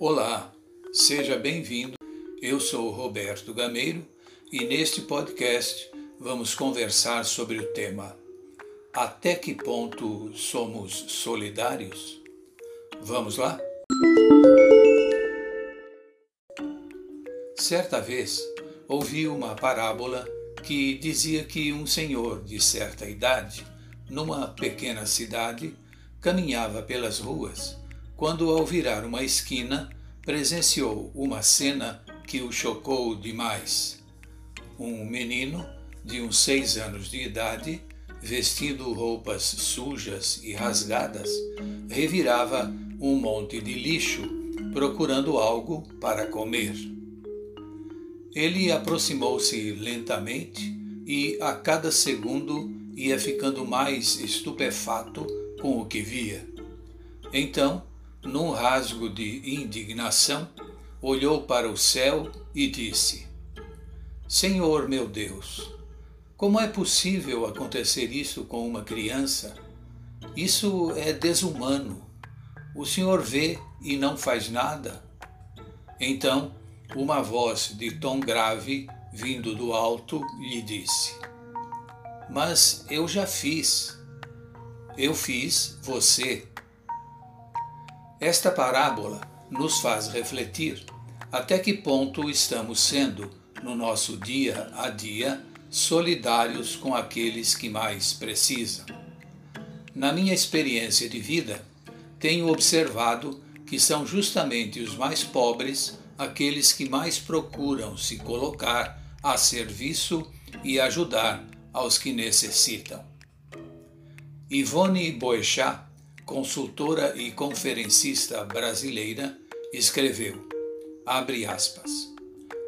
Olá, seja bem-vindo. Eu sou Roberto Gameiro e neste podcast vamos conversar sobre o tema Até que ponto somos solidários? Vamos lá? Certa vez ouvi uma parábola que dizia que um senhor de certa idade, numa pequena cidade, caminhava pelas ruas quando, ao virar uma esquina, presenciou uma cena que o chocou demais. Um menino de uns seis anos de idade, vestindo roupas sujas e rasgadas, revirava um monte de lixo procurando algo para comer. Ele aproximou-se lentamente e, a cada segundo, ia ficando mais estupefato com o que via. Então, num rasgo de indignação, olhou para o céu e disse: Senhor meu Deus, como é possível acontecer isso com uma criança? Isso é desumano. O Senhor vê e não faz nada. Então, uma voz de tom grave, vindo do alto, lhe disse: Mas eu já fiz. Eu fiz você esta parábola nos faz refletir até que ponto estamos sendo, no nosso dia a dia, solidários com aqueles que mais precisam. Na minha experiência de vida, tenho observado que são justamente os mais pobres aqueles que mais procuram se colocar a serviço e ajudar aos que necessitam. Ivone Boechat consultora e conferencista brasileira, escreveu: abre aspas.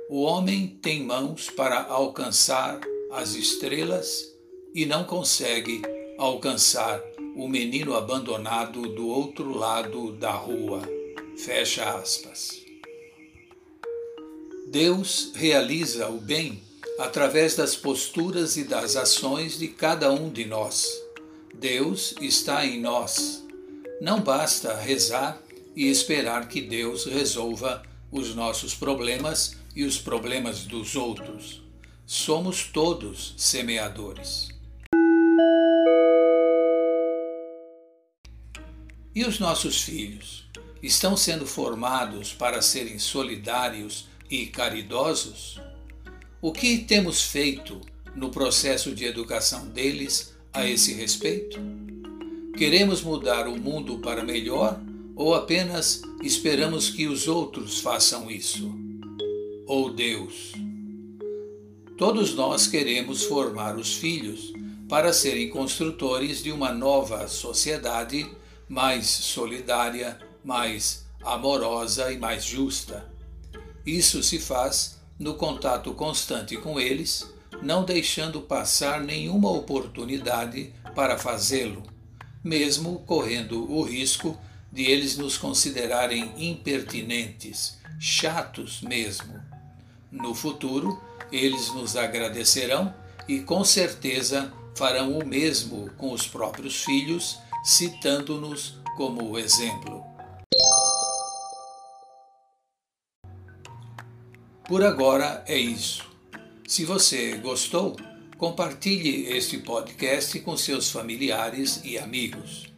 O homem tem mãos para alcançar as estrelas e não consegue alcançar o menino abandonado do outro lado da rua. Fecha aspas. Deus realiza o bem através das posturas e das ações de cada um de nós. Deus está em nós não basta rezar e esperar que Deus resolva os nossos problemas e os problemas dos outros. Somos todos semeadores. E os nossos filhos estão sendo formados para serem solidários e caridosos? O que temos feito no processo de educação deles a esse respeito? Queremos mudar o mundo para melhor ou apenas esperamos que os outros façam isso? Ou Deus? Todos nós queremos formar os filhos para serem construtores de uma nova sociedade mais solidária, mais amorosa e mais justa. Isso se faz no contato constante com eles, não deixando passar nenhuma oportunidade para fazê-lo mesmo correndo o risco de eles nos considerarem impertinentes, chatos mesmo. No futuro, eles nos agradecerão e com certeza farão o mesmo com os próprios filhos, citando-nos como exemplo. Por agora é isso. Se você gostou, Compartilhe este podcast com seus familiares e amigos.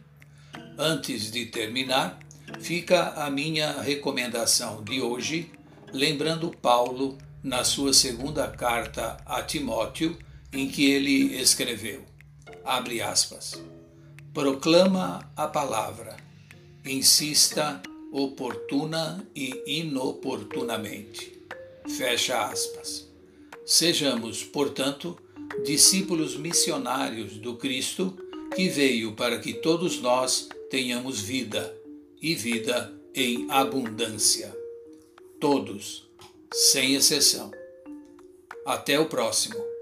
Antes de terminar, fica a minha recomendação de hoje, lembrando Paulo na sua segunda carta a Timóteo, em que ele escreveu: abre aspas. Proclama a palavra, insista oportuna e inoportunamente. Fecha aspas. Sejamos, portanto, discípulos missionários do Cristo, que veio para que todos nós tenhamos vida e vida em abundância. Todos, sem exceção. Até o próximo.